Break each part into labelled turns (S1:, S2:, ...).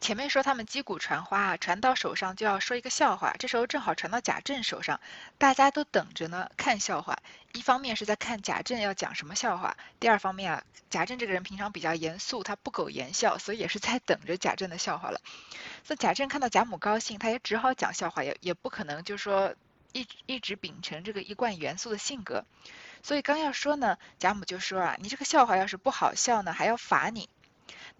S1: 前面说他们击鼓传花啊，传到手上就要说一个笑话，这时候正好传到贾政手上，大家都等着呢看笑话。一方面是在看贾政要讲什么笑话，第二方面啊，贾政这个人平常比较严肃，他不苟言笑，所以也是在等着贾政的笑话了。那贾政看到贾母高兴，他也只好讲笑话，也也不可能就说一一直秉承这个一贯严肃的性格，所以刚要说呢，贾母就说啊，你这个笑话要是不好笑呢，还要罚你。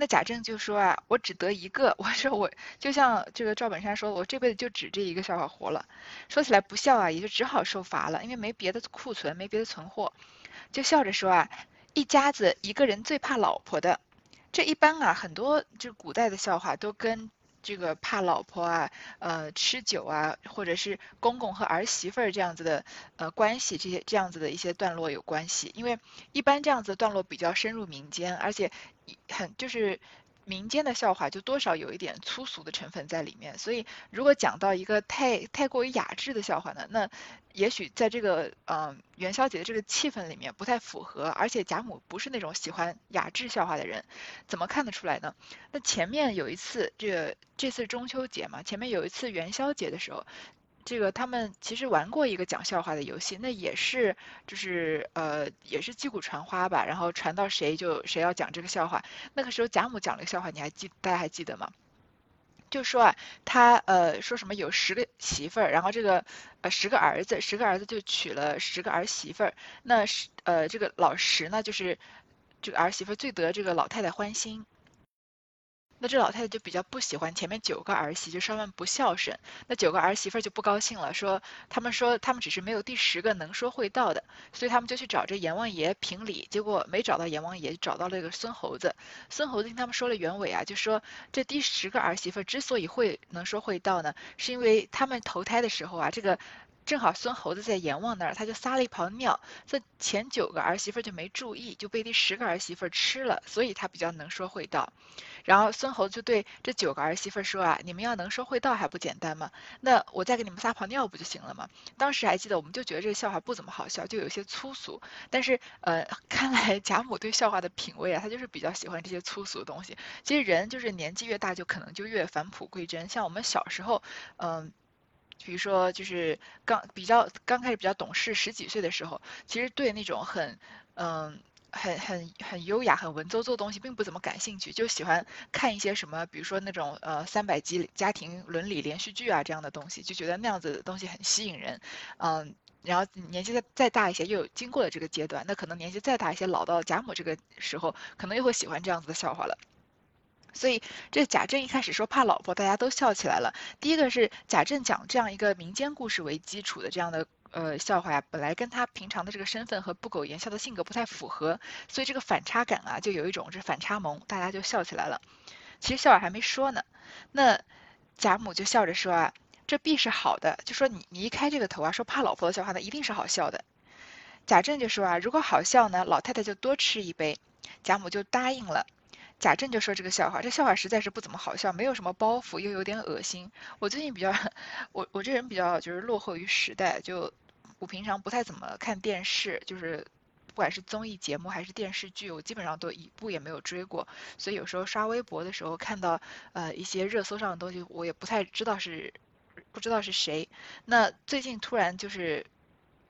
S1: 那贾政就说啊，我只得一个，我说我就像这个赵本山说，我这辈子就只这一个笑话活了。说起来不笑啊，也就只好受罚了，因为没别的库存，没别的存货，就笑着说啊，一家子一个人最怕老婆的。这一般啊，很多就古代的笑话都跟。这个怕老婆啊，呃，吃酒啊，或者是公公和儿媳妇儿这样子的呃关系，这些这样子的一些段落有关系。因为一般这样子的段落比较深入民间，而且很就是。民间的笑话就多少有一点粗俗的成分在里面，所以如果讲到一个太太过于雅致的笑话呢，那也许在这个嗯元宵节的这个气氛里面不太符合，而且贾母不是那种喜欢雅致笑话的人，怎么看得出来呢？那前面有一次这个这次中秋节嘛，前面有一次元宵节的时候。这个他们其实玩过一个讲笑话的游戏，那也是就是呃也是击鼓传花吧，然后传到谁就谁要讲这个笑话。那个时候贾母讲了个笑话，你还记大家还记得吗？就说啊，他呃说什么有十个媳妇儿，然后这个呃十个儿子，十个儿子就娶了十个儿媳妇儿，那是呃这个老十呢就是这个儿媳妇最得这个老太太欢心。那这老太太就比较不喜欢前面九个儿媳，就稍微不孝顺。那九个儿媳妇就不高兴了，说他们说他们只是没有第十个能说会道的，所以他们就去找这阎王爷评理，结果没找到阎王爷，就找到了这个孙猴子。孙猴子听他们说了原委啊，就说这第十个儿媳妇之所以会能说会道呢，是因为他们投胎的时候啊，这个。正好孙猴子在阎王那儿，他就撒了一泡尿，这前九个儿媳妇就没注意，就被第十个儿媳妇吃了，所以他比较能说会道。然后孙猴子就对这九个儿媳妇说啊：“你们要能说会道还不简单吗？那我再给你们撒泡尿不就行了吗？”当时还记得，我们就觉得这个笑话不怎么好笑，就有些粗俗。但是呃，看来贾母对笑话的品味啊，她就是比较喜欢这些粗俗的东西。其实人就是年纪越大，就可能就越返璞归真。像我们小时候，嗯。比如说，就是刚比较刚开始比较懂事，十几岁的时候，其实对那种很嗯很很很优雅、很文绉绉的东西并不怎么感兴趣，就喜欢看一些什么，比如说那种呃三百集家庭伦理连续剧啊这样的东西，就觉得那样子的东西很吸引人，嗯，然后年纪再再大一些，又有经过了这个阶段，那可能年纪再大一些，老到贾母这个时候，可能又会喜欢这样子的笑话了。所以这贾政一开始说怕老婆，大家都笑起来了。第一个是贾政讲这样一个民间故事为基础的这样的呃笑话呀，本来跟他平常的这个身份和不苟言笑的性格不太符合，所以这个反差感啊，就有一种这反差萌，大家就笑起来了。其实笑话还没说呢，那贾母就笑着说啊，这必是好的，就说你你一开这个头啊，说怕老婆的笑话，那一定是好笑的。贾政就说啊，如果好笑呢，老太太就多吃一杯。贾母就答应了。贾政就说这个笑话，这笑话实在是不怎么好笑，没有什么包袱，又有点恶心。我最近比较，我我这人比较就是落后于时代，就我平常不太怎么看电视，就是不管是综艺节目还是电视剧，我基本上都一部也没有追过。所以有时候刷微博的时候看到呃一些热搜上的东西，我也不太知道是不知道是谁。那最近突然就是。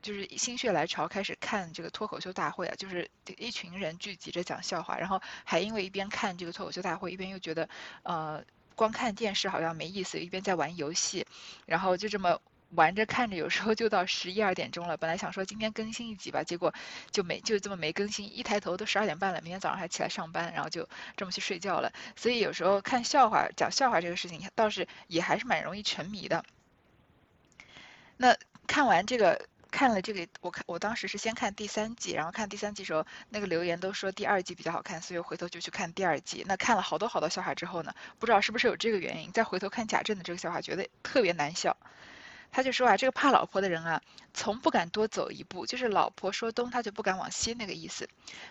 S1: 就是心血来潮开始看这个脱口秀大会啊，就是一群人聚集着讲笑话，然后还因为一边看这个脱口秀大会，一边又觉得呃光看电视好像没意思，一边在玩游戏，然后就这么玩着看着，有时候就到十一二点钟了。本来想说今天更新一集吧，结果就没就这么没更新，一抬头都十二点半了，明天早上还起来上班，然后就这么去睡觉了。所以有时候看笑话讲笑话这个事情倒是也还是蛮容易沉迷的。那看完这个。看了这个，我看我当时是先看第三季，然后看第三季时候那个留言都说第二季比较好看，所以回头就去看第二季。那看了好多好多笑话之后呢，不知道是不是有这个原因，再回头看贾政的这个笑话，觉得特别难笑。他就说啊，这个怕老婆的人啊，从不敢多走一步，就是老婆说东，他就不敢往西那个意思。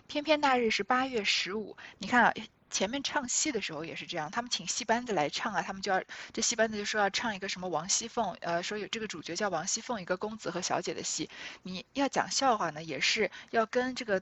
S1: 偏偏那日是八月十五，你看啊。前面唱戏的时候也是这样，他们请戏班子来唱啊，他们就要这戏班子就说要唱一个什么王熙凤，呃，说有这个主角叫王熙凤，一个公子和小姐的戏。你要讲笑话呢，也是要跟这个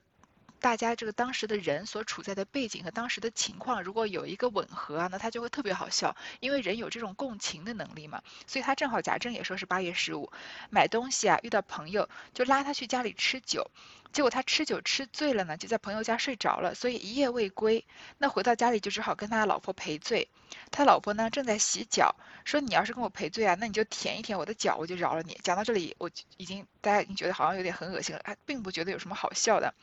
S1: 大家这个当时的人所处在的背景和当时的情况，如果有一个吻合啊，那他就会特别好笑，因为人有这种共情的能力嘛。所以他正好贾政也说是八月十五买东西啊，遇到朋友就拉他去家里吃酒。结果他吃酒吃醉了呢，就在朋友家睡着了，所以一夜未归。那回到家里就只好跟他老婆赔罪。他老婆呢正在洗脚，说你要是跟我赔罪啊，那你就舔一舔我的脚，我就饶了你。讲到这里，我已经大家已经觉得好像有点很恶心了，他并不觉得有什么好笑的。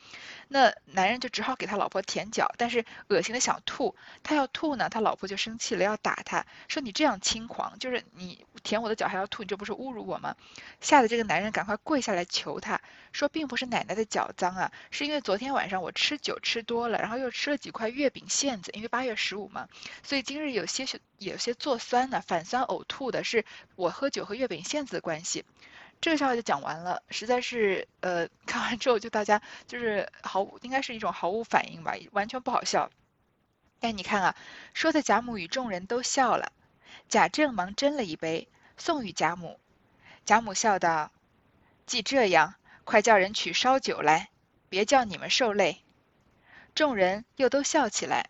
S1: 那男人就只好给他老婆舔脚，但是恶心的想吐。他要吐呢，他老婆就生气了，要打他，说你这样轻狂，就是你舔我的脚还要吐，你这不是侮辱我吗？吓得这个男人赶快跪下来求他，说并不是奶奶的脚脏啊，是因为昨天晚上我吃酒吃多了，然后又吃了几块月饼馅子，因为八月十五嘛，所以今日有些有些做酸呢，反酸呕吐的是我喝酒和月饼馅子的关系。这个笑话就讲完了，实在是呃，看完之后就大家就是毫无应该是一种毫无反应吧，完全不好笑。但你看啊，说的贾母与众人都笑了，贾政忙斟了一杯送与贾母，贾母笑道：“既这样，快叫人取烧酒来，别叫你们受累。”众人又都笑起来，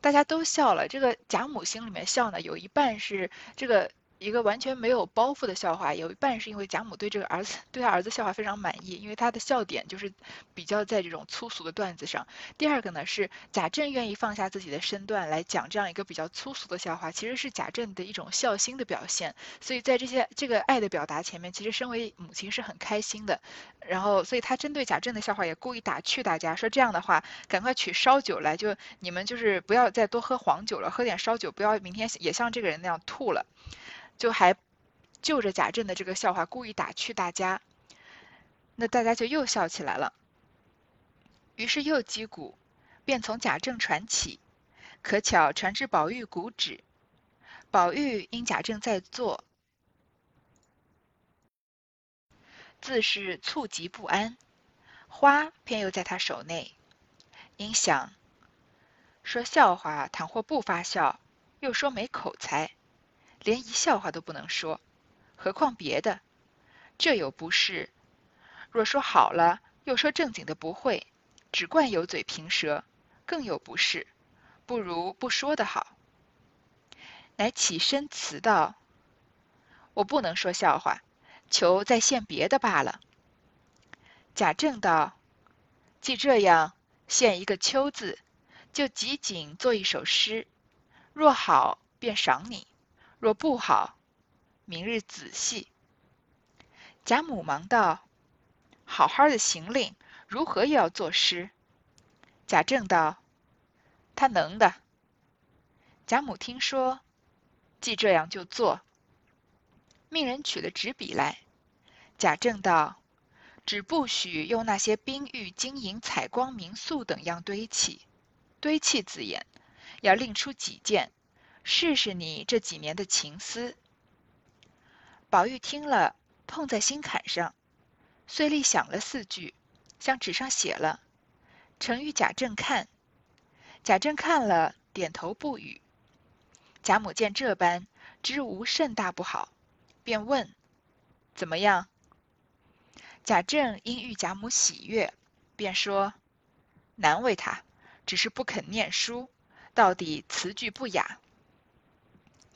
S1: 大家都笑了。这个贾母心里面笑呢，有一半是这个。一个完全没有包袱的笑话，有一半是因为贾母对这个儿子对他儿子笑话非常满意，因为他的笑点就是比较在这种粗俗的段子上。第二个呢是贾政愿意放下自己的身段来讲这样一个比较粗俗的笑话，其实是贾政的一种孝心的表现。所以在这些这个爱的表达前面，其实身为母亲是很开心的。然后，所以他针对贾政的笑话也故意打趣大家说这样的话，赶快取烧酒来，就你们就是不要再多喝黄酒了，喝点烧酒，不要明天也像这个人那样吐了。就还就着贾政的这个笑话故意打趣大家，那大家就又笑起来了。于是又击鼓，便从贾政传起，可巧传至宝玉鼓止。宝玉因贾政在坐，自是猝急不安。花偏又在他手内，因想说笑话，倘或不发笑，又说没口才。连一笑话都不能说，何况别的？这有不是。若说好了，又说正经的不会，只惯油嘴平舌，更有不是。不如不说的好。乃起身辞道：“我不能说笑话，求再现别的罢了。”贾政道：“既这样，现一个秋字，就即景做一首诗。若好，便赏你。”若不好，明日仔细。贾母忙道：“好好的行令，如何也要作诗？”贾政道：“他能的。”贾母听说，既这样就做，命人取了纸笔来。贾政道：“只不许用那些冰玉、金银、彩光、明素等样堆砌，堆砌字眼，要另出几件。”试试你这几年的情思。宝玉听了，碰在心坎上，遂立想了四句，向纸上写了，呈与贾政看。贾政看了，点头不语。贾母见这般，知无甚大不好，便问：“怎么样？”贾政因遇贾母喜悦，便说：“难为他，只是不肯念书，到底词句不雅。”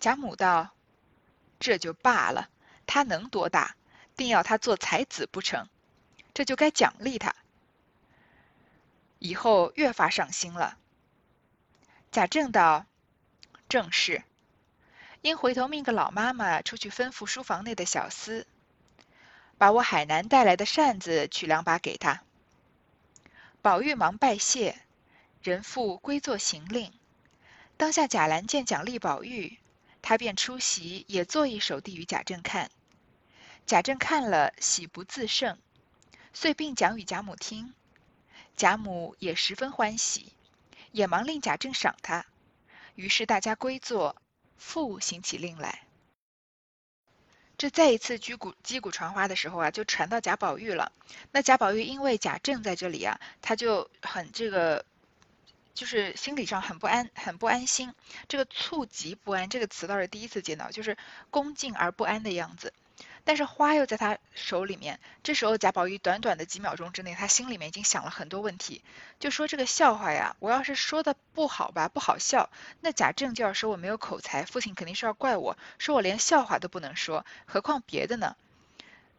S1: 贾母道：“这就罢了，他能多大？定要他做才子不成？这就该奖励他，以后越发上心了。”贾政道：“正是，应回头命个老妈妈出去吩咐书房内的小厮，把我海南带来的扇子取两把给他。”宝玉忙拜谢，人复归坐行令。当下贾兰见奖励宝玉。他便出席，也作一首递与贾政看。贾政看了，喜不自胜，遂并讲与贾母听。贾母也十分欢喜，也忙令贾政赏他。于是大家归坐，复行起令来。这再一次击鼓击鼓传花的时候啊，就传到贾宝玉了。那贾宝玉因为贾政在这里啊，他就很这个。就是心理上很不安，很不安心。这个“猝急不安”这个词倒是第一次见到，就是恭敬而不安的样子。但是花又在他手里面。这时候贾宝玉短短的几秒钟之内，他心里面已经想了很多问题，就说这个笑话呀，我要是说的不好吧，不好笑，那贾政就要说我没有口才，父亲肯定是要怪我，说我连笑话都不能说，何况别的呢？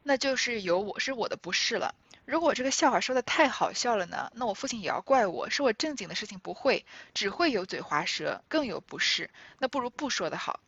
S1: 那就是有我是我的不是了。如果这个笑话说的太好笑了呢，那我父亲也要怪我，说我正经的事情不会，只会油嘴滑舌，更有不是，那不如不说的好。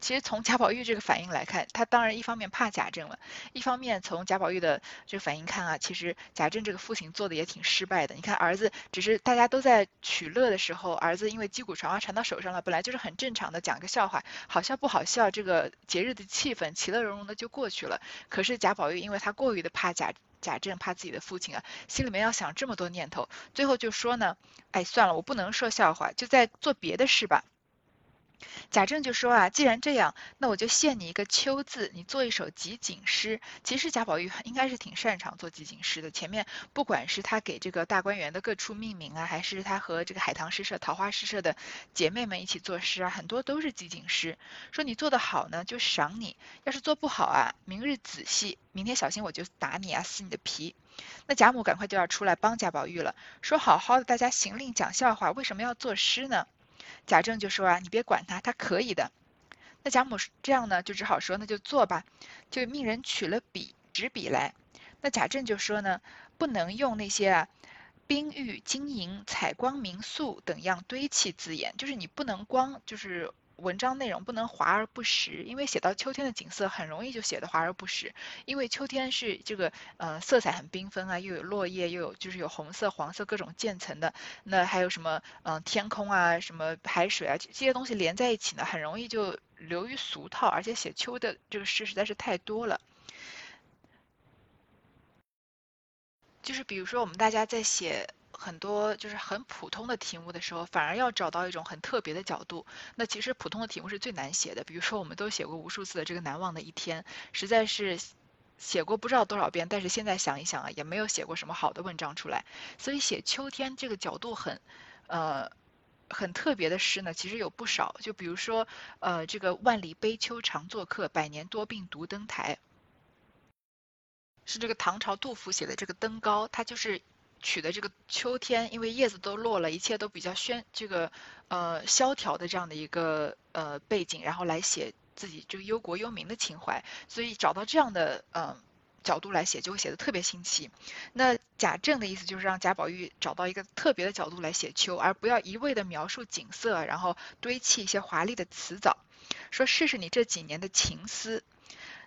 S1: 其实从贾宝玉这个反应来看，他当然一方面怕贾政了，一方面从贾宝玉的这个反应看啊，其实贾政这个父亲做的也挺失败的。你看儿子只是大家都在取乐的时候，儿子因为击鼓传花传到手上了，本来就是很正常的讲个笑话，好笑不好笑，这个节日的气氛其乐融融的就过去了。可是贾宝玉因为他过于的怕贾。贾政怕自己的父亲啊，心里面要想这么多念头，最后就说呢，哎，算了，我不能说笑话，就在做别的事吧。贾政就说啊，既然这样，那我就献你一个秋字，你做一首集锦诗。其实贾宝玉应该是挺擅长做集锦诗的。前面不管是他给这个大观园的各处命名啊，还是他和这个海棠诗社、桃花诗社的姐妹们一起作诗啊，很多都是集锦诗。说你做得好呢，就赏你；要是做不好啊，明日仔细，明天小心我就打你啊，撕你的皮。那贾母赶快就要出来帮贾宝玉了，说好好的大家行令讲笑话，为什么要作诗呢？贾政就说啊，你别管他，他可以的。那贾母这样呢，就只好说那就做吧，就命人取了笔纸笔来。那贾政就说呢，不能用那些啊冰玉晶莹彩光明素等样堆砌字眼，就是你不能光就是。文章内容不能华而不实，因为写到秋天的景色很容易就写的华而不实。因为秋天是这个呃色彩很缤纷啊，又有落叶，又有就是有红色、黄色各种渐层的。那还有什么嗯天空啊，什么海水啊，这些东西连在一起呢，很容易就流于俗套。而且写秋的这个诗实在是太多了。就是比如说我们大家在写。很多就是很普通的题目的时候，反而要找到一种很特别的角度。那其实普通的题目是最难写的。比如说，我们都写过无数次的这个难忘的一天，实在是写过不知道多少遍，但是现在想一想啊，也没有写过什么好的文章出来。所以写秋天这个角度很，呃，很特别的诗呢，其实有不少。就比如说，呃，这个万里悲秋常作客，百年多病独登台，是这个唐朝杜甫写的这个登高，它就是。取的这个秋天，因为叶子都落了，一切都比较喧，这个呃萧条的这样的一个呃背景，然后来写自己这个忧国忧民的情怀，所以找到这样的呃角度来写，就会写的特别新奇。那贾政的意思就是让贾宝玉找到一个特别的角度来写秋，而不要一味的描述景色，然后堆砌一些华丽的词藻，说试试你这几年的情思。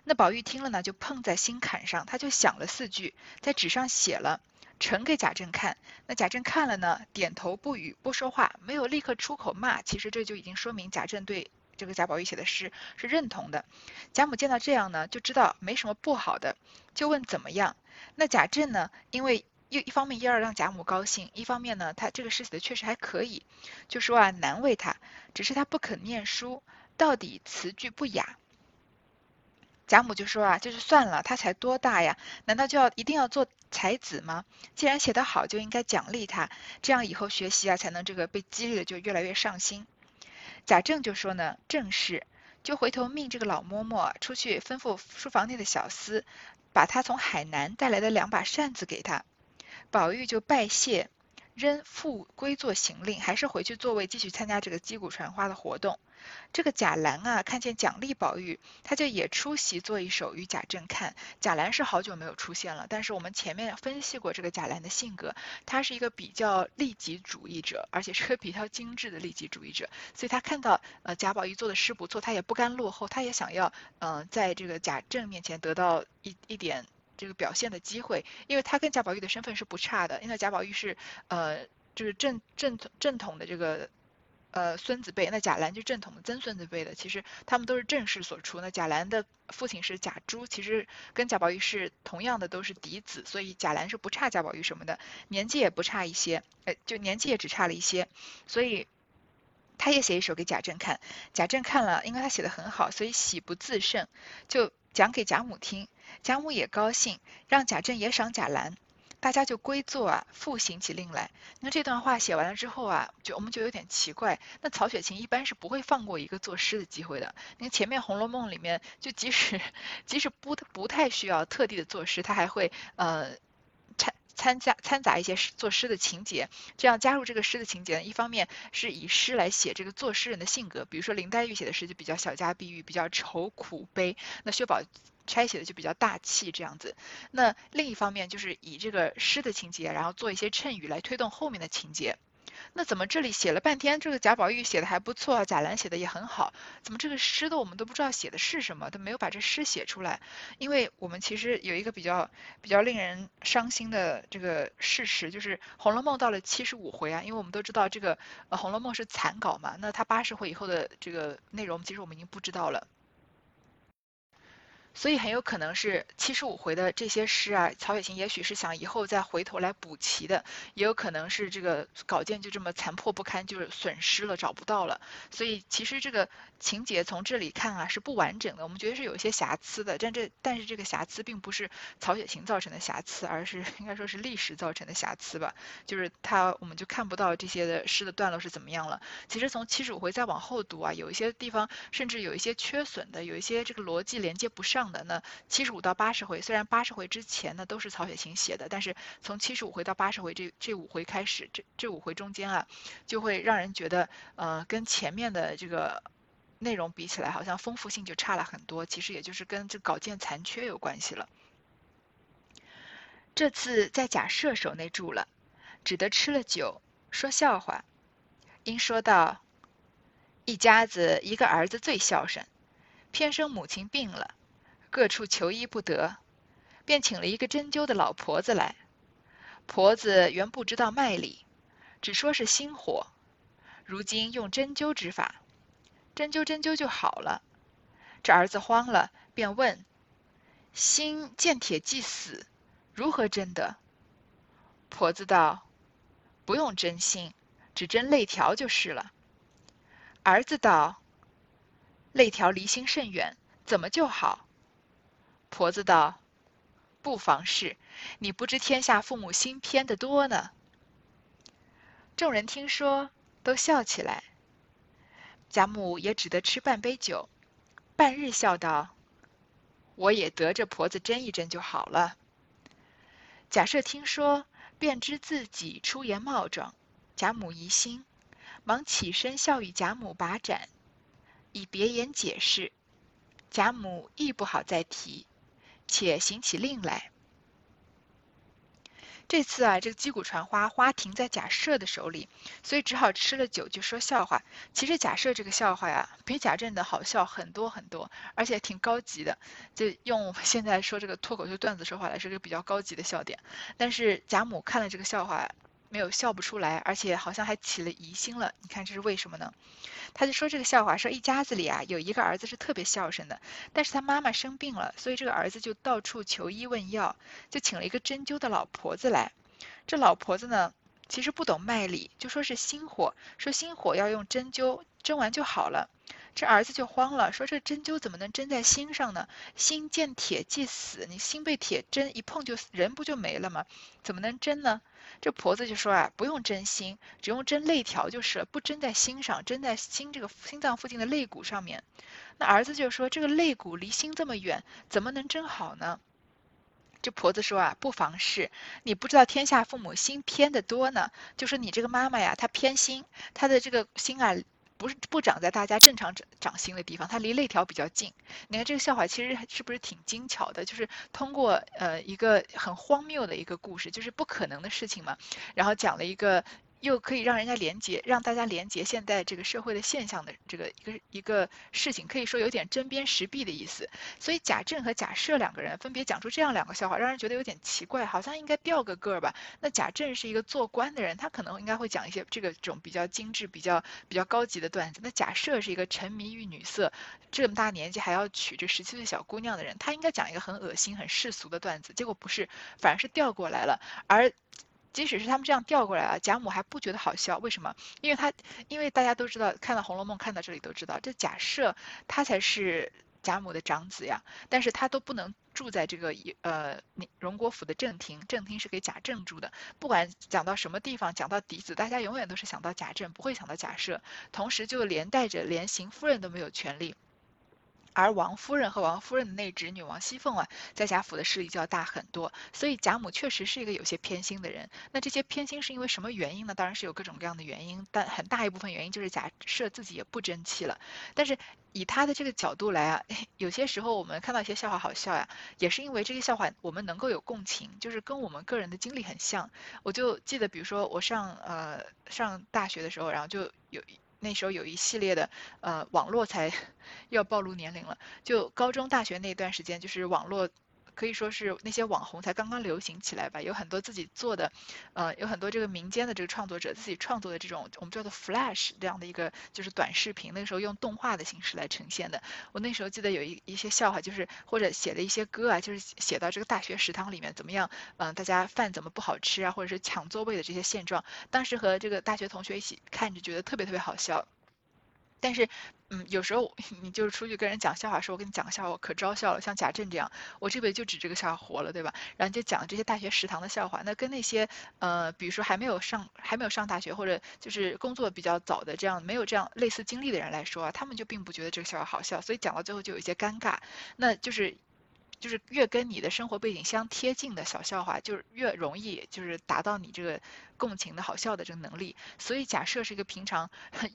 S1: 那宝玉听了呢，就碰在心坎上，他就想了四句，在纸上写了。呈给贾政看，那贾政看了呢，点头不语，不说话，没有立刻出口骂。其实这就已经说明贾政对这个贾宝玉写的诗是认同的。贾母见到这样呢，就知道没什么不好的，就问怎么样。那贾政呢，因为又一方面要让贾母高兴，一方面呢，他这个诗写的确实还可以，就说啊难为他，只是他不肯念书，到底词句不雅。贾母就说啊，就是算了，他才多大呀？难道就要一定要做才子吗？既然写得好，就应该奖励他，这样以后学习啊，才能这个被激励的就越来越上心。贾政就说呢，正是，就回头命这个老嬷嬷出去吩咐书房内的小厮，把他从海南带来的两把扇子给他。宝玉就拜谢，仍复归做行令，还是回去座位继续参加这个击鼓传花的活动。这个贾兰啊，看见奖励宝玉，他就也出席做一首与贾政看。贾兰是好久没有出现了，但是我们前面分析过这个贾兰的性格，他是一个比较利己主义者，而且是个比较精致的利己主义者。所以他看到呃贾宝玉做的诗不错，他也不甘落后，他也想要嗯在这个贾政面前得到一一点这个表现的机会，因为他跟贾宝玉的身份是不差的，因为贾宝玉是呃就是正正正统的这个。呃，孙子辈，那贾兰就正统的曾孙子辈的，其实他们都是正室所出。那贾兰的父亲是贾珠，其实跟贾宝玉是同样的，都是嫡子，所以贾兰是不差贾宝玉什么的，年纪也不差一些，呃，就年纪也只差了一些，所以他也写一首给贾政看，贾政看了，因为他写的很好，所以喜不自胜，就讲给贾母听，贾母也高兴，让贾政也赏贾兰。大家就归坐啊，复行起令来。那这段话写完了之后啊，就我们就有点奇怪。那曹雪芹一般是不会放过一个作诗的机会的。你看前面《红楼梦》里面，就即使即使不不太需要特地的作诗，他还会呃掺参加掺杂一些作诗的情节。这样加入这个诗的情节呢，一方面是以诗来写这个作诗人的性格，比如说林黛玉写的诗就比较小家碧玉，比较愁苦悲。那薛宝。拆写的就比较大气这样子，那另一方面就是以这个诗的情节，然后做一些衬语来推动后面的情节。那怎么这里写了半天，这个贾宝玉写的还不错，贾兰写的也很好，怎么这个诗的我们都不知道写的是什么，都没有把这诗写出来？因为我们其实有一个比较比较令人伤心的这个事实，就是《红楼梦》到了七十五回啊，因为我们都知道这个呃《红楼梦》是残稿嘛，那它八十回以后的这个内容，其实我们已经不知道了。所以很有可能是七十五回的这些诗啊，曹雪芹也许是想以后再回头来补齐的，也有可能是这个稿件就这么残破不堪，就是损失了，找不到了。所以其实这个情节从这里看啊是不完整的，我们觉得是有一些瑕疵的。但这但是这个瑕疵并不是曹雪芹造成的瑕疵，而是 应该说是历史造成的瑕疵吧。就是他我们就看不到这些的诗的段落是怎么样了。其实从七十五回再往后读啊，有一些地方甚至有一些缺损的，有一些这个逻辑连接不上。的那七十五到八十回，虽然八十回之前呢都是曹雪芹写的，但是从七十五回到八十回这这五回开始，这这五回中间啊，就会让人觉得呃跟前面的这个内容比起来，好像丰富性就差了很多。其实也就是跟这稿件残缺有关系了。这次在贾赦手内住了，只得吃了酒，说笑话，因说道：“一家子一个儿子最孝顺，偏生母亲病了。”各处求医不得，便请了一个针灸的老婆子来。婆子原不知道脉理，只说是心火。如今用针灸之法，针灸针灸就好了。这儿子慌了，便问：“心见铁即死，如何针的？”婆子道：“不用针心，只针肋条就是了。”儿子道：“肋条离心甚远，怎么就好？”婆子道：“不妨事，你不知天下父母心偏的多呢。”众人听说，都笑起来。贾母也只得吃半杯酒，半日笑道：“我也得这婆子斟一斟就好了。”贾赦听说，便知自己出言冒状，贾母疑心，忙起身笑与贾母把盏，以别言解释。贾母亦不好再提。且行起令来。这次啊，这个击鼓传花，花停在贾赦的手里，所以只好吃了酒就说笑话。其实贾赦这个笑话呀，比贾政的好笑很多很多，而且挺高级的。就用现在说这个脱口秀段子说话来，是个比较高级的笑点。但是贾母看了这个笑话。没有笑不出来，而且好像还起了疑心了。你看这是为什么呢？他就说这个笑话，说一家子里啊有一个儿子是特别孝顺的，但是他妈妈生病了，所以这个儿子就到处求医问药，就请了一个针灸的老婆子来。这老婆子呢，其实不懂脉理，就说是心火，说心火要用针灸，针完就好了。这儿子就慌了，说这针灸怎么能针在心上呢？心见铁即死，你心被铁针一碰就死人不就没了吗？怎么能针呢？这婆子就说啊，不用针心，只用针肋条就是了，不针在心上，针在心这个心脏附近的肋骨上面。那儿子就说，这个肋骨离心这么远，怎么能针好呢？这婆子说啊，不妨事，你不知道天下父母心偏的多呢，就说你这个妈妈呀，她偏心，她的这个心啊。不是不长在大家正常长长心的地方，它离肋条比较近。你看这个笑话其实是不是挺精巧的？就是通过呃一个很荒谬的一个故事，就是不可能的事情嘛，然后讲了一个。又可以让人家连接，让大家连接现在这个社会的现象的这个一个一个事情，可以说有点针砭时弊的意思。所以贾政和贾赦两个人分别讲出这样两个笑话，让人觉得有点奇怪，好像应该调个个儿吧。那贾政是一个做官的人，他可能应该会讲一些这个这种比较精致、比较比较高级的段子。那贾赦是一个沉迷于女色，这么大年纪还要娶这十七岁小姑娘的人，他应该讲一个很恶心、很世俗的段子，结果不是，反而是调过来了，而。即使是他们这样调过来啊，贾母还不觉得好笑，为什么？因为他，因为大家都知道，看到《红楼梦》看到这里都知道，这贾赦他才是贾母的长子呀，但是他都不能住在这个呃荣国府的正厅，正厅是给贾政住的。不管讲到什么地方，讲到嫡子，大家永远都是想到贾政，不会想到贾赦。同时就连带着连邢夫人都没有权利。而王夫人和王夫人的内侄女王熙凤啊，在贾府的势力就要大很多，所以贾母确实是一个有些偏心的人。那这些偏心是因为什么原因呢？当然是有各种各样的原因，但很大一部分原因就是贾赦自己也不争气了。但是以他的这个角度来啊，有些时候我们看到一些笑话好笑呀，也是因为这些笑话我们能够有共情，就是跟我们个人的经历很像。我就记得，比如说我上呃上大学的时候，然后就有。那时候有一系列的，呃，网络才 要暴露年龄了。就高中、大学那段时间，就是网络可以说是那些网红才刚刚流行起来吧。有很多自己做的，呃，有很多这个民间的这个创作者自己创作的这种我们叫做 Flash 这样的一个就是短视频，那个时候用动画的形式来呈现的。我那时候记得有一一些笑话，就是或者写的一些歌啊，就是写到这个大学食堂里面怎么样，嗯，大家饭怎么不好吃啊，或者是抢座位的这些现状。当时和这个大学同学一起看着，觉得特别特别好笑。但是，嗯，有时候 你就是出去跟人讲笑话，说我跟你讲个笑话，可招笑了。像贾政这样，我这辈子就指这个笑话活了，对吧？然后就讲这些大学食堂的笑话。那跟那些，呃，比如说还没有上还没有上大学，或者就是工作比较早的这样没有这样类似经历的人来说啊，他们就并不觉得这个笑话好笑，所以讲到最后就有一些尴尬。那就是。就是越跟你的生活背景相贴近的小笑话，就是越容易就是达到你这个共情的好笑的这个能力。所以假设是一个平常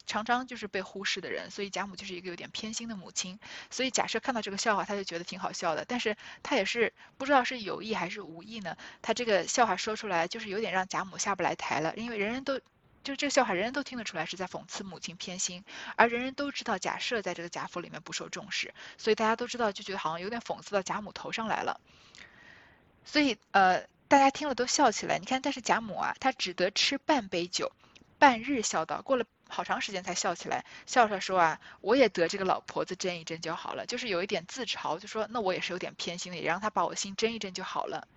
S1: 常常就是被忽视的人，所以贾母就是一个有点偏心的母亲。所以假设看到这个笑话，他就觉得挺好笑的，但是他也是不知道是有意还是无意呢。他这个笑话说出来，就是有点让贾母下不来台了，因为人人都。就这个笑话，人人都听得出来是在讽刺母亲偏心，而人人都知道贾赦在这个贾府里面不受重视，所以大家都知道，就觉得好像有点讽刺到贾母头上来了。所以呃，大家听了都笑起来。你看，但是贾母啊，她只得吃半杯酒，半日笑道，过了好长时间才笑起来，笑着说啊，我也得这个老婆子争一争就好了，就是有一点自嘲，就说那我也是有点偏心的，也让他把我心争一争就好了。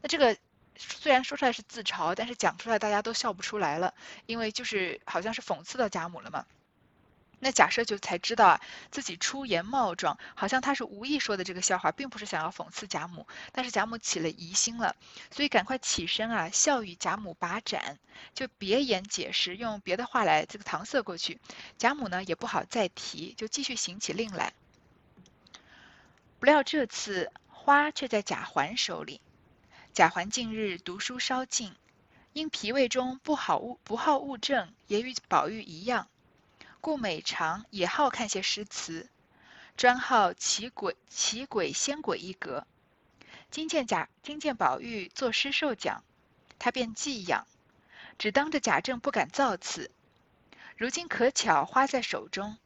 S1: 那这个。虽然说出来是自嘲，但是讲出来大家都笑不出来了，因为就是好像是讽刺到贾母了嘛。那贾赦就才知道啊，自己出言冒撞，好像他是无意说的这个笑话，并不是想要讽刺贾母，但是贾母起了疑心了，所以赶快起身啊，笑语贾母把盏，就别言解释，用别的话来这个搪塞过去。贾母呢也不好再提，就继续行起令来。不料这次花却在贾环手里。贾环近日读书稍进，因脾胃中不好物不好物证，也与宝玉一样，故每常也好看些诗词，专好奇鬼奇鬼仙鬼一格。今见贾今见宝玉作诗受奖，他便寄养，只当着贾政不敢造次。如今可巧花在手中，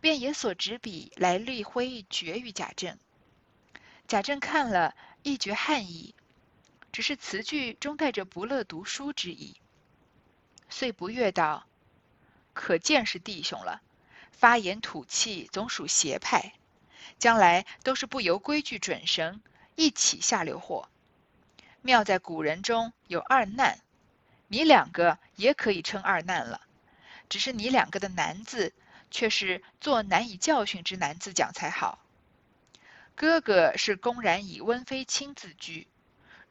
S1: 便也所执笔来立挥绝于贾政。贾政看了，亦觉汗意。只是词句中带着不乐读书之意，遂不悦道：“可见是弟兄了，发言吐气总属邪派，将来都是不由规矩准绳，一起下流货。妙在古人中有二难，你两个也可以称二难了，只是你两个的难字，却是做难以教训之难字讲才好。哥哥是公然以温妃亲自居。”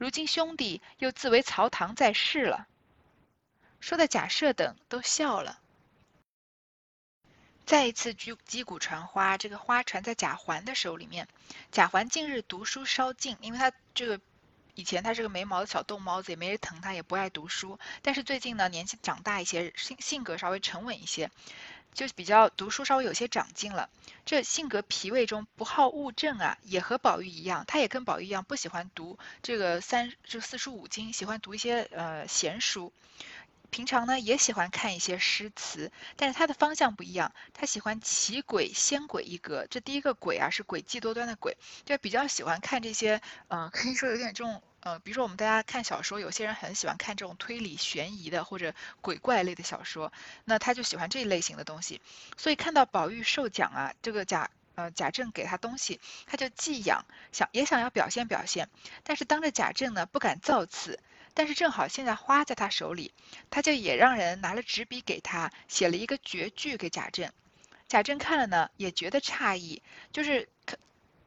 S1: 如今兄弟又自为曹堂在世了，说的贾赦等都笑了。再一次击击鼓传花，这个花传在贾环的手里面。贾环近日读书稍进，因为他这个以前他是个没毛的小逗猫子，也没人疼他，也不爱读书。但是最近呢，年纪长大一些，性性格稍微沉稳一些。就比较读书稍微有些长进了，这性格脾胃中不好物证啊，也和宝玉一样，他也跟宝玉一样不喜欢读这个三这四书五经，喜欢读一些呃闲书。平常呢也喜欢看一些诗词，但是他的方向不一样，他喜欢奇鬼仙鬼一格。这第一个鬼啊是诡计多端的鬼，就比较喜欢看这些，嗯，可以说有点这种。呃，比如说我们大家看小说，有些人很喜欢看这种推理悬疑的或者鬼怪类的小说，那他就喜欢这一类型的东西。所以看到宝玉受奖啊，这个贾呃贾政给他东西，他就寄养，想也想要表现表现，但是当着贾政呢不敢造次。但是正好现在花在他手里，他就也让人拿了纸笔给他写了一个绝句给贾政。贾政看了呢，也觉得诧异，就是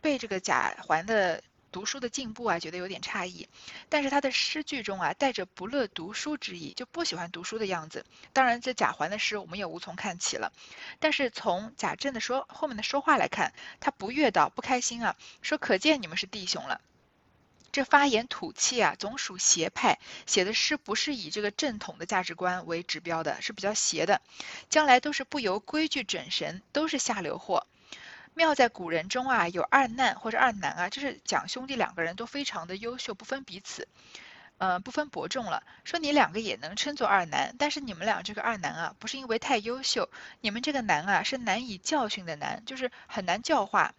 S1: 被这个贾环的读书的进步啊，觉得有点诧异。但是他的诗句中啊，带着不乐读书之意，就不喜欢读书的样子。当然，这贾环的诗我们也无从看起了。但是从贾政的说后面的说话来看，他不悦道，不开心啊，说可见你们是弟兄了。这发言土气啊，总属邪派写的诗，不是以这个正统的价值观为指标的，是比较邪的。将来都是不由规矩整神，都是下流货。妙在古人中啊，有二难或者二难啊，就是讲兄弟两个人都非常的优秀，不分彼此，呃，不分伯仲了。说你两个也能称作二难，但是你们俩这个二难啊，不是因为太优秀，你们这个难啊，是难以教训的难，就是很难教化。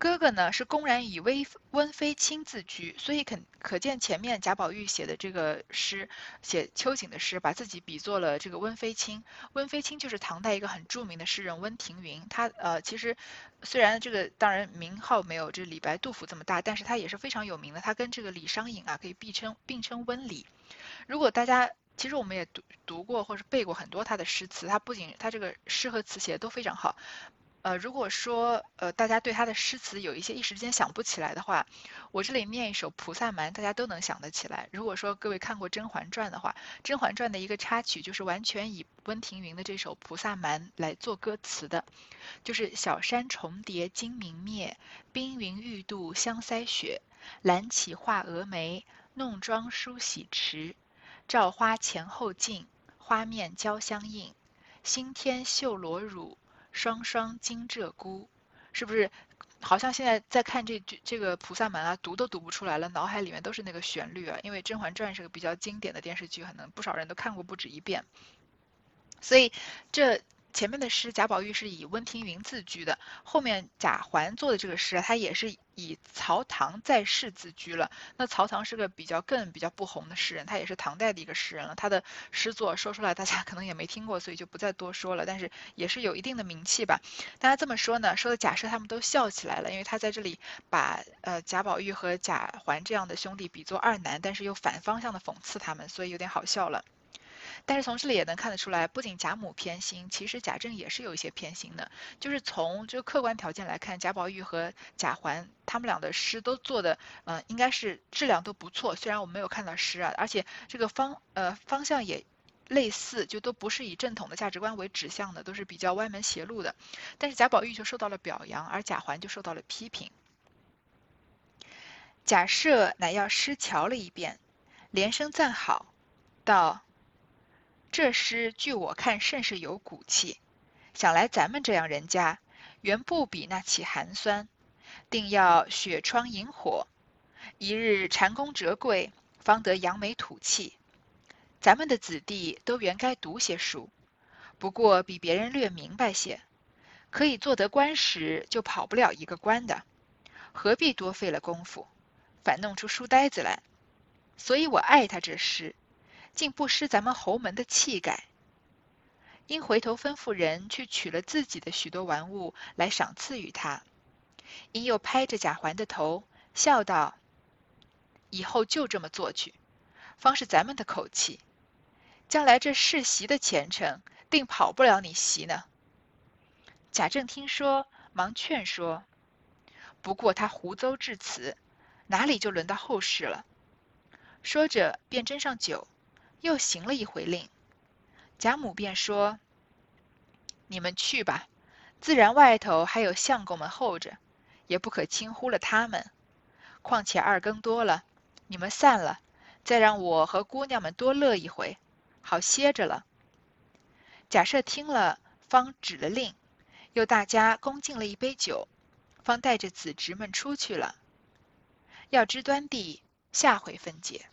S1: 哥哥呢是公然以温温妃卿自居，所以可可见前面贾宝玉写的这个诗，写秋瑾的诗，把自己比作了这个温妃卿。温妃卿就是唐代一个很著名的诗人温庭筠，他呃其实虽然这个当然名号没有这李白、杜甫这么大，但是他也是非常有名的。他跟这个李商隐啊可以并称并称温李。如果大家其实我们也读读过或者背过很多他的诗词，他不仅他这个诗和词写的都非常好。呃，如果说呃大家对他的诗词有一些一时间想不起来的话，我这里念一首《菩萨蛮》，大家都能想得起来。如果说各位看过《甄嬛传》的话，《甄嬛传》的一个插曲就是完全以温庭筠的这首《菩萨蛮》来做歌词的，就是小山重叠金明灭，冰云欲度香腮雪，懒起画蛾眉，弄妆梳洗迟，照花前后镜，花面交相映，新添绣罗乳。双双金鹧鸪，是不是？好像现在在看这句这个菩萨蛮啊，读都读不出来了，脑海里面都是那个旋律啊。因为《甄嬛传》是个比较经典的电视剧，可能不少人都看过不止一遍，所以这。前面的诗贾宝玉是以温庭筠自居的，后面贾环做的这个诗啊，他也是以曹唐在世自居了。那曹唐是个比较更比较不红的诗人，他也是唐代的一个诗人了。他的诗作说出来大家 可能也没听过，所以就不再多说了。但是也是有一定的名气吧。大家这么说呢，说的贾赦他们都笑起来了，因为他在这里把呃贾宝玉和贾环这样的兄弟比作二男，但是又反方向的讽刺他们，所以有点好笑了。但是从这里也能看得出来，不仅贾母偏心，其实贾政也是有一些偏心的。就是从这个客观条件来看，贾宝玉和贾环他们俩的诗都做的，嗯，应该是质量都不错。虽然我没有看到诗啊，而且这个方呃方向也类似，就都不是以正统的价值观为指向的，都是比较歪门邪路的。但是贾宝玉就受到了表扬，而贾环就受到了批评。贾赦乃要诗瞧了一遍，连声赞好，道。这诗据我看甚是有骨气，想来咱们这样人家，原不比那起寒酸，定要雪窗萤火，一日蟾宫折桂，方得扬眉吐气。咱们的子弟都原该读些书，不过比别人略明白些，可以做得官时就跑不了一个官的，何必多费了功夫，反弄出书呆子来？所以我爱他这诗。竟不失咱们侯门的气概。因回头吩咐人去取了自己的许多玩物来赏赐于他，因又拍着贾环的头，笑道：“以后就这么做去，方是咱们的口气。将来这世袭的前程，定跑不了你袭呢。”贾政听说，忙劝说：“不过他胡诌至此，哪里就轮到后事了？”说着，便斟上酒。又行了一回令，贾母便说：“你们去吧，自然外头还有相公们候着，也不可轻忽了他们。况且二更多了，你们散了，再让我和姑娘们多乐一回，好歇着了。”贾赦听了，方止了令，又大家恭敬了一杯酒，方带着子侄们出去了。要知端地，下回分解。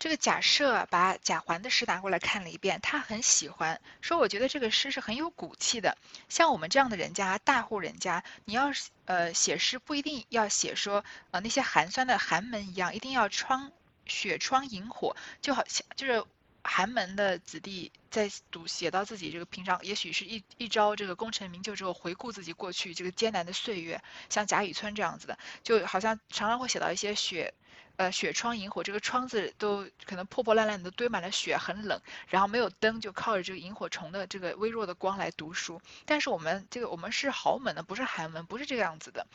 S1: 这个贾赦把贾环的诗拿过来看了一遍，他很喜欢，说我觉得这个诗是很有骨气的。像我们这样的人家，大户人家，你要是呃写诗，不一定要写说呃那些寒酸的寒门一样，一定要窗雪窗萤火，就好像就是寒门的子弟在读写到自己这个平常，也许是一一朝这个功成名就之后，回顾自己过去这个艰难的岁月，像贾雨村这样子的，就好像常常会写到一些雪，呃，雪窗萤火，这个窗子都可能破破烂烂的，堆满了雪，很冷，然后没有灯，就靠着这个萤火虫的这个微弱的光来读书。但是我们这个我们是豪门的，不是寒门，不是这个样子的，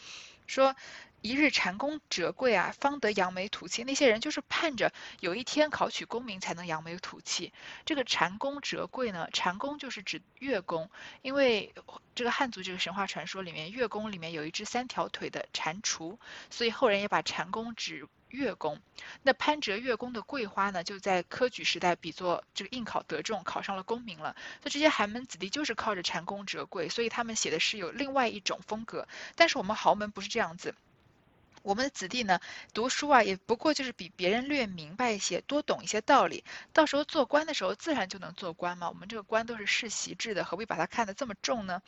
S1: 说。一日蟾宫折桂啊，方得扬眉吐气。那些人就是盼着有一天考取功名才能扬眉吐气。这个蟾宫折桂呢，蟾宫就是指月宫，因为这个汉族这个神话传说里面，月宫里面有一只三条腿的蟾蜍，所以后人也把蟾宫指月宫。那攀折月宫的桂花呢，就在科举时代比作这个应考得中，考上了功名了。那这些寒门子弟就是靠着蟾宫折桂，所以他们写的是有另外一种风格。但是我们豪门不是这样子。我们的子弟呢，读书啊，也不过就是比别人略明白一些，多懂一些道理。到时候做官的时候，自然就能做官嘛。我们这个官都是世袭制的，何必把它看得这么重呢？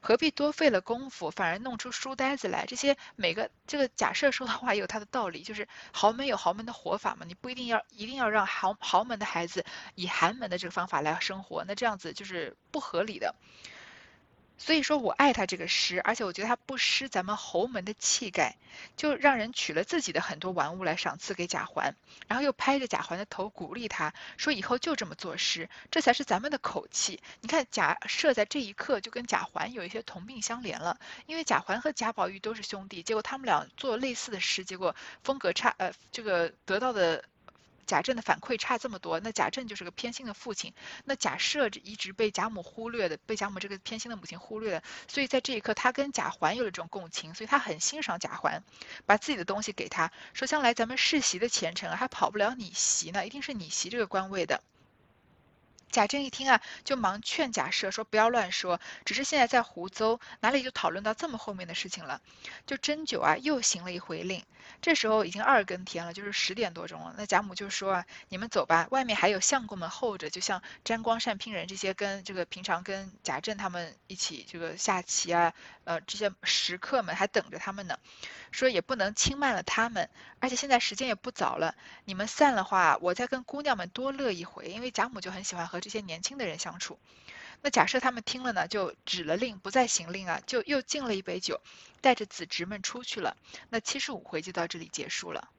S1: 何必多费了功夫，反而弄出书呆子来？这些每个这个假设说的话也有它的道理，就是豪门有豪门的活法嘛，你不一定要一定要让豪豪门的孩子以寒门的这个方法来生活，那这样子就是不合理的。所以说我爱他这个诗，而且我觉得他不失咱们侯门的气概，就让人取了自己的很多玩物来赏赐给贾环，然后又拍着贾环的头鼓励他说以后就这么作诗，这才是咱们的口气。你看贾赦在这一刻就跟贾环有一些同病相怜了，因为贾环和贾宝玉都是兄弟，结果他们俩做类似的诗，结果风格差，呃，这个得到的。贾政的反馈差这么多，那贾政就是个偏心的父亲，那贾赦一直被贾母忽略的，被贾母这个偏心的母亲忽略的，所以在这一刻，他跟贾环有了这种共情，所以他很欣赏贾环，把自己的东西给他说，将来咱们世袭的前程还跑不了你袭呢，一定是你袭这个官位的。贾政一听啊，就忙劝贾赦说：“不要乱说，只是现在在湖州，哪里就讨论到这么后面的事情了？”就斟酒啊，又行了一回令。这时候已经二更天了，就是十点多钟了。那贾母就说啊：“你们走吧，外面还有相公们候着，就像沾光善聘人这些跟这个平常跟贾政他们一起这个下棋啊，呃，这些食客们还等着他们呢。说也不能轻慢了他们，而且现在时间也不早了，你们散了话，我再跟姑娘们多乐一回，因为贾母就很喜欢和。”和这些年轻的人相处，那假设他们听了呢，就指了令，不再行令啊，就又敬了一杯酒，带着子侄们出去了。那七十五回就到这里结束了。